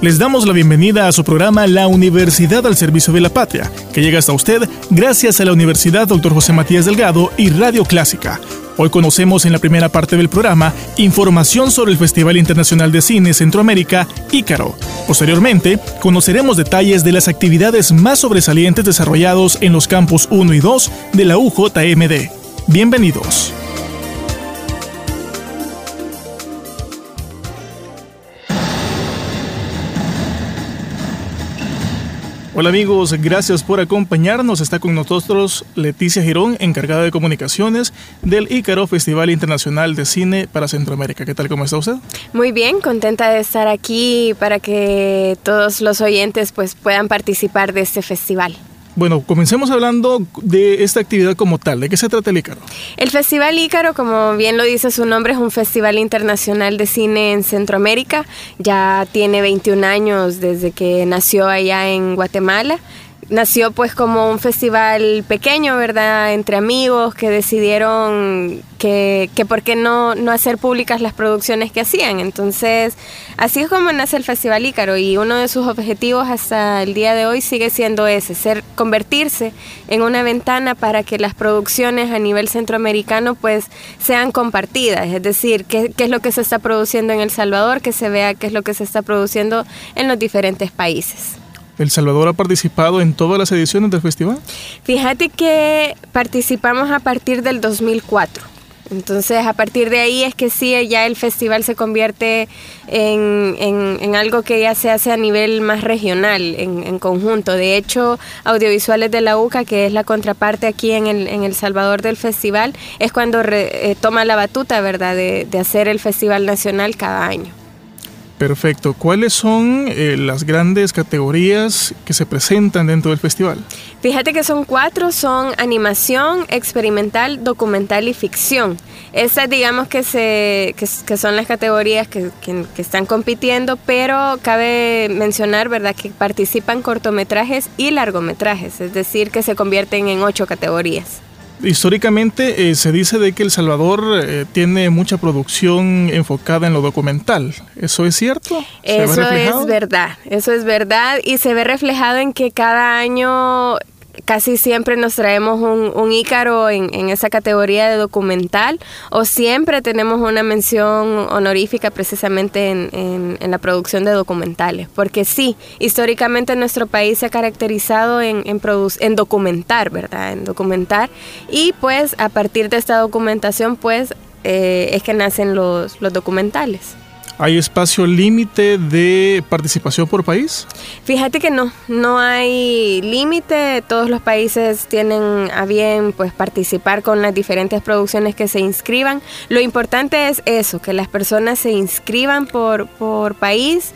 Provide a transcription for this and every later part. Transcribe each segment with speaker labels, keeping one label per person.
Speaker 1: Les damos la bienvenida a su programa La Universidad al Servicio de la Patria, que llega hasta usted gracias a la Universidad Dr. José Matías Delgado y Radio Clásica. Hoy conocemos en la primera parte del programa información sobre el Festival Internacional de Cine Centroamérica, Ícaro. Posteriormente, conoceremos detalles de las actividades más sobresalientes desarrollados en los campus 1 y 2 de la UJMD. Bienvenidos. Hola amigos, gracias por acompañarnos. Está con nosotros Leticia Girón, encargada de comunicaciones del Ícaro Festival Internacional de Cine para Centroamérica. ¿Qué tal? ¿Cómo está usted?
Speaker 2: Muy bien, contenta de estar aquí para que todos los oyentes pues, puedan participar de este festival.
Speaker 1: Bueno, comencemos hablando de esta actividad como tal. ¿De qué se trata el Ícaro?
Speaker 2: El Festival Ícaro, como bien lo dice su nombre, es un festival internacional de cine en Centroamérica. Ya tiene 21 años desde que nació allá en Guatemala nació pues como un festival pequeño, ¿verdad? Entre amigos que decidieron que, que por qué no, no hacer públicas las producciones que hacían. Entonces, así es como nace el Festival Ícaro y uno de sus objetivos hasta el día de hoy sigue siendo ese, ser, convertirse en una ventana para que las producciones a nivel centroamericano pues sean compartidas, es decir, qué, qué es lo que se está produciendo en El Salvador, que se vea qué es lo que se está produciendo en los diferentes países.
Speaker 1: ¿El Salvador ha participado en todas las ediciones del festival?
Speaker 2: Fíjate que participamos a partir del 2004. Entonces, a partir de ahí es que sí, ya el festival se convierte en, en, algo que ya se hace a nivel más regional, en, conjunto. De hecho, Audiovisuales de la UCA, que es la contraparte aquí en El, el Salvador del festival, es cuando re, eh, toma la batuta, ¿verdad?, de hacer el festival nacional cada año.
Speaker 1: Perfecto. ¿Cuáles son eh, las grandes categorías que se presentan dentro del festival?
Speaker 2: Fíjate que son cuatro, son animación, experimental, documental y ficción. Estas digamos que, se, que, son las categorías que, que, que, están compitiendo, pero cabe mencionar, ¿verdad?, que participan cortometrajes y largometrajes, es decir, que se convierten en ocho categorías.
Speaker 1: Históricamente eh, se dice de que El Salvador eh, tiene mucha producción enfocada en lo documental. ¿Eso es cierto?
Speaker 2: Eso es verdad, eso es verdad y se ve reflejado en que cada año casi siempre nos traemos un, un ícaro en, esa categoría de documental o siempre tenemos una mención honorífica precisamente en, la producción de documentales. Porque sí, históricamente nuestro país se ha caracterizado en, en documentar, ¿verdad? En documentar. Y pues a partir de esta documentación pues eh, es que nacen los documentales.
Speaker 1: ¿Hay espacio límite de participación por país?
Speaker 2: Fíjate que no, no hay límite. Todos los países tienen a bien pues participar con las diferentes producciones que se inscriban. Lo importante es eso, que las personas se inscriban por, por país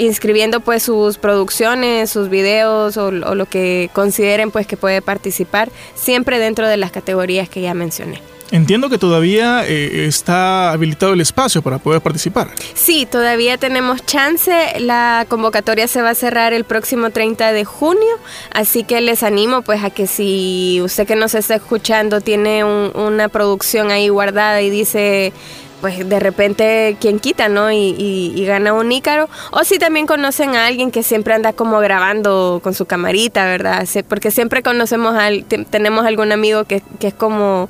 Speaker 2: inscribiendo pues sus producciones, sus videos o, o, lo que consideren pues que puede participar, siempre dentro de las categorías que ya mencioné.
Speaker 1: Entiendo que todavía eh, está habilitado el espacio para poder participar.
Speaker 2: Sí, todavía tenemos chance. La convocatoria se va a cerrar el próximo 30 de junio, así que les animo pues a que si usted que nos está escuchando tiene un, una producción ahí guardada y dice pues de repente quien quita, ¿no? Y, y, y, gana un ícaro. O si también conocen a alguien que siempre anda como grabando con su camarita, ¿verdad? Porque siempre conocemos, al, tenemos algún amigo que, que es como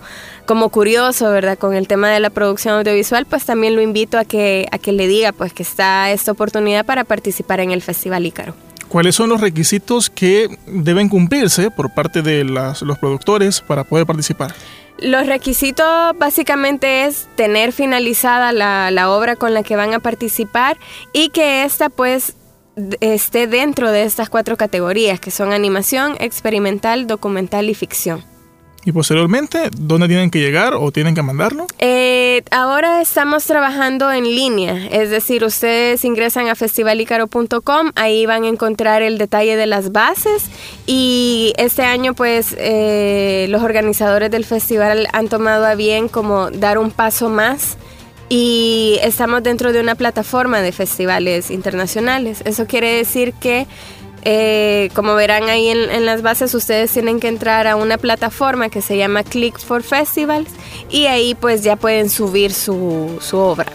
Speaker 2: como curioso, ¿verdad? Con el tema de la producción audiovisual, pues también lo invito a que, a que le diga pues que está esta oportunidad para participar en el Festival Ícaro.
Speaker 1: ¿Cuáles son los requisitos que deben cumplirse por parte de los productores para poder participar?
Speaker 2: Los requisitos básicamente es tener finalizada la, la, obra con la que van a participar y que esta pues esté dentro de estas cuatro categorías, que son animación, experimental, documental y ficción.
Speaker 1: Y posteriormente, ¿dónde tienen que llegar o tienen que mandarlo?
Speaker 2: Eh, ahora estamos trabajando en línea, es decir, ustedes ingresan a festivalicaro.com, ahí van a encontrar el detalle de las bases y este año pues eh, los organizadores del festival han tomado a bien como dar un paso más y estamos dentro de una plataforma de festivales internacionales. Eso quiere decir que eh, como verán ahí en, las bases, ustedes tienen que entrar a una plataforma que se llama Click for Festivals y ahí pues ya pueden subir su, su obra.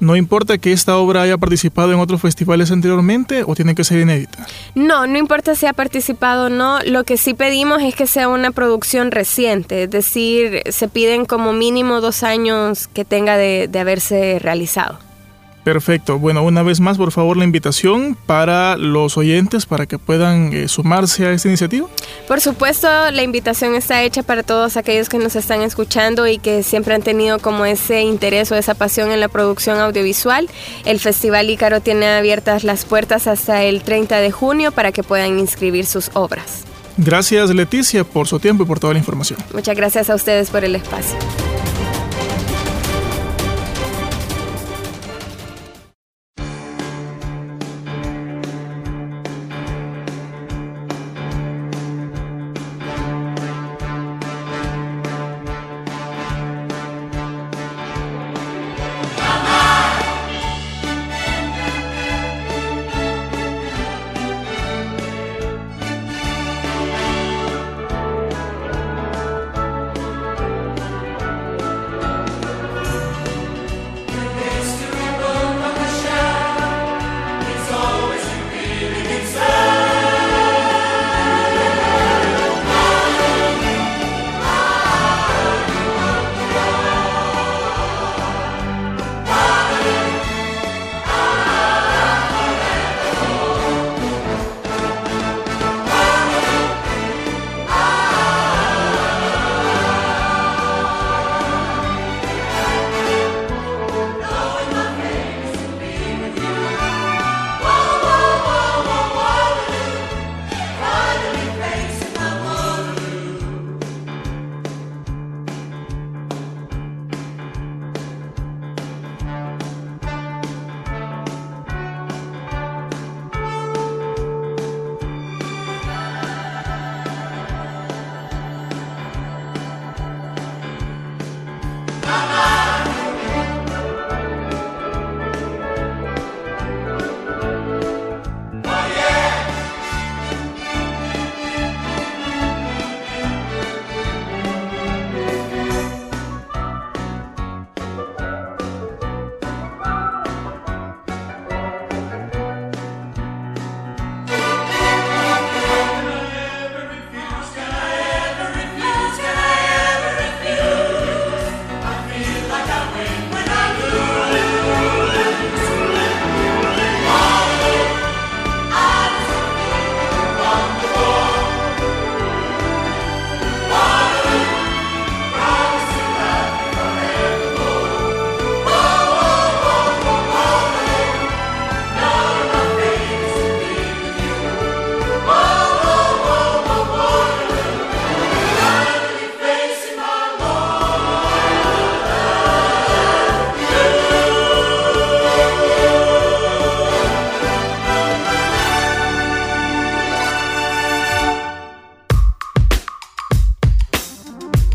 Speaker 1: ¿No importa que esta obra haya participado en otros festivales anteriormente o tiene que ser inédita?
Speaker 2: No, no importa si ha participado o no. Lo que sí pedimos es que sea una producción reciente, es decir, se piden como mínimo dos años que tenga de haberse realizado.
Speaker 1: Perfecto. Bueno, una vez más, por favor, la invitación para los oyentes para que puedan eh, sumarse a esta iniciativa.
Speaker 2: Por supuesto, la invitación está hecha para todos aquellos que nos están escuchando y que siempre han tenido como ese interés o esa pasión en la producción audiovisual. El Festival Ícaro tiene abiertas las puertas hasta el 30 de junio para que puedan inscribir sus obras.
Speaker 1: Gracias Leticia por su tiempo y por toda la información.
Speaker 2: Muchas gracias a ustedes por el espacio.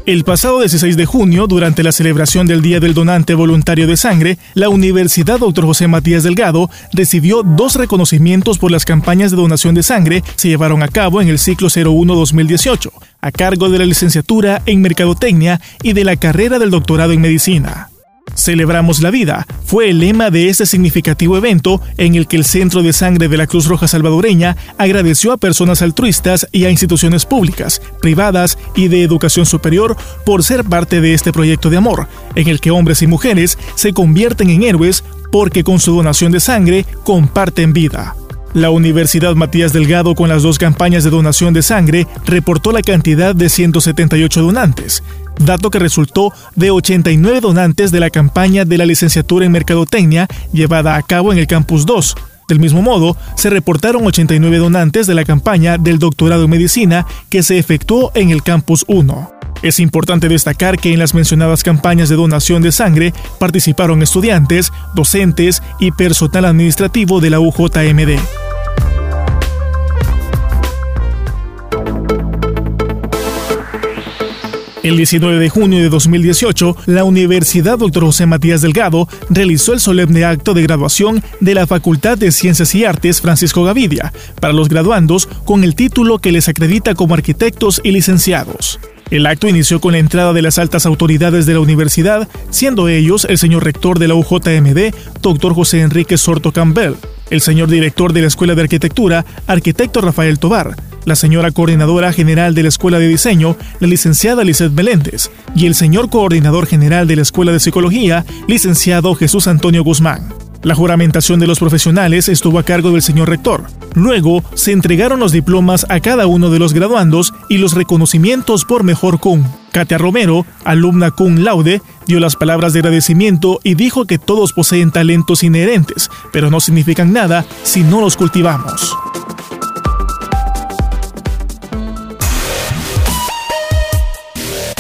Speaker 1: El pasado 16 de junio, durante la celebración del Día del Donante Voluntario de Sangre, la Universidad Dr. José Matías Delgado recibió dos reconocimientos por las campañas de donación de sangre que se llevaron a cabo en el ciclo 01-2018, a cargo de la licenciatura en Mercadotecnia y de la carrera del doctorado en Medicina. Celebramos la vida fue el lema de este significativo evento en el que el Centro de Sangre de la Cruz Roja Salvadoreña agradeció a personas altruistas y a instituciones públicas, privadas y de educación superior por ser parte de este proyecto de amor, en el que hombres y mujeres se convierten en héroes porque con su donación de sangre comparten vida. La Universidad Matías Delgado, con las dos campañas de donación de sangre, reportó la cantidad de 178 donantes, dato que resultó de 89 donantes de la campaña de la licenciatura en Mercadotecnia llevada a cabo en el Campus 2, Del mismo modo, se reportaron 89 donantes de la campaña del doctorado en medicina que se efectuó en el Campus 1. Es importante destacar que en las mencionadas campañas de donación de sangre participaron estudiantes, docentes y personal administrativo de la UJMD. El 19 de junio de 2018, la Universidad Dr. José Matías Delgado realizó el solemne acto de graduación de la Facultad de Ciencias y Artes Francisco Gavidia para los graduandos con el título que les acredita como arquitectos y licenciados. El acto inició con la entrada de las altas autoridades de la universidad, siendo ellos el señor rector de la UJMD, doctor José Enrique Sorto Campbell, el señor director de la Escuela de Arquitectura, arquitecto Rafael Tobar, la señora coordinadora general de la Escuela de Diseño, la licenciada Lizeth Meléndez, y el señor coordinador general de la Escuela de Psicología, licenciado Jesús Antonio Guzmán. La juramentación de los profesionales estuvo a cargo del señor rector. Luego se entregaron los diplomas a cada uno de los graduandos y los reconocimientos por mejor cum. Katia Romero, alumna cum laude, dio las palabras de agradecimiento y dijo que todos poseen talentos inherentes, pero no significan nada si no los cultivamos.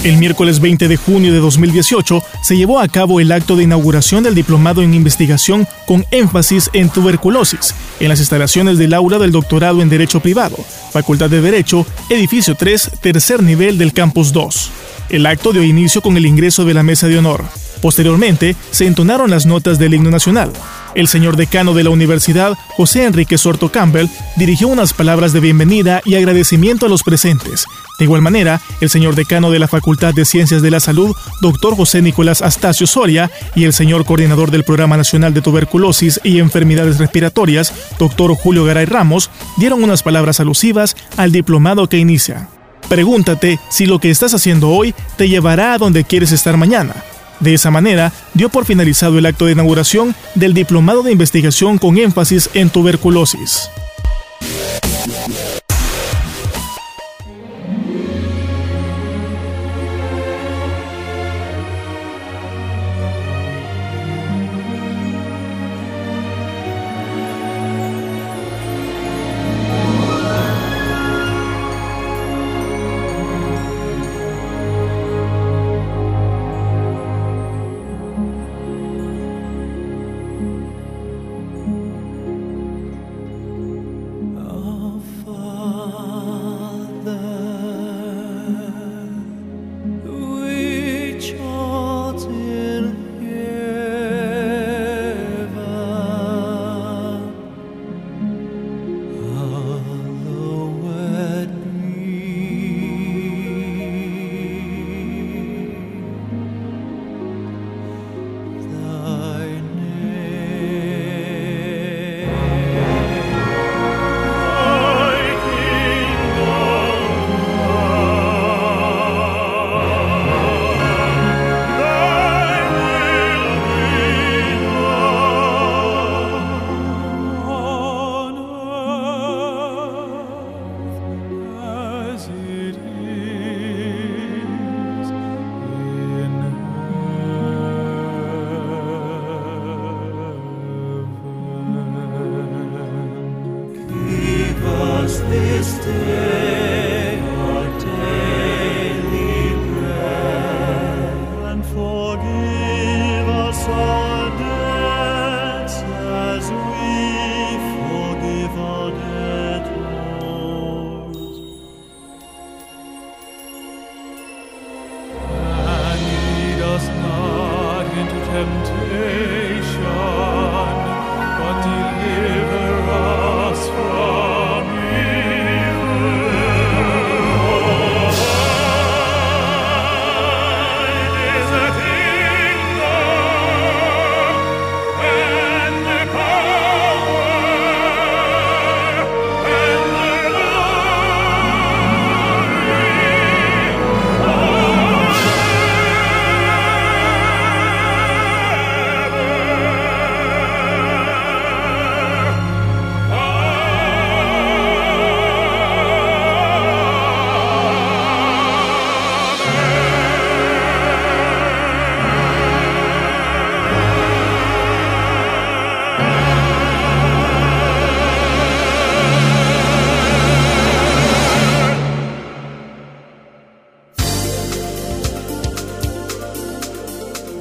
Speaker 1: El miércoles 20 de junio de 2018 se llevó a cabo el acto de inauguración del diplomado en investigación con énfasis en tuberculosis en las instalaciones del aula del doctorado en Derecho Privado, Facultad de Derecho, edificio 3, tercer nivel del campus 2. El acto dio inicio con el ingreso de la mesa de honor. Posteriormente, se entonaron las notas del himno nacional. El señor decano de la universidad, José Enrique Sorto Campbell, dirigió unas palabras de bienvenida y agradecimiento a los presentes. De igual manera, el señor decano de la Facultad de Ciencias de la Salud, doctor José Nicolás Astacio Soria, y el señor coordinador del Programa Nacional de Tuberculosis y Enfermedades Respiratorias, doctor Julio Garay Ramos, dieron unas palabras alusivas al diplomado que inicia. Pregúntate si lo que estás haciendo hoy te llevará a donde quieres estar mañana. De esa manera, dio por finalizado el acto de inauguración del Diplomado de Investigación con énfasis en tuberculosis.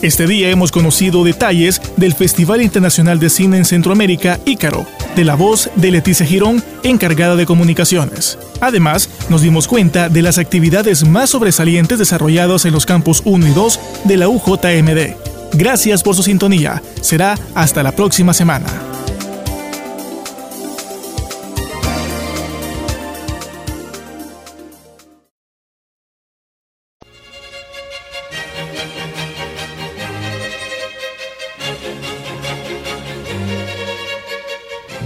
Speaker 1: Este día hemos conocido detalles del Festival Internacional de Cine en Centroamérica, Ícaro, de la voz de Leticia Girón, encargada de comunicaciones. Además, nos dimos cuenta de las actividades más sobresalientes desarrolladas en los campus 1 y 2 de la UJMD. Gracias por su sintonía. Será hasta la próxima semana.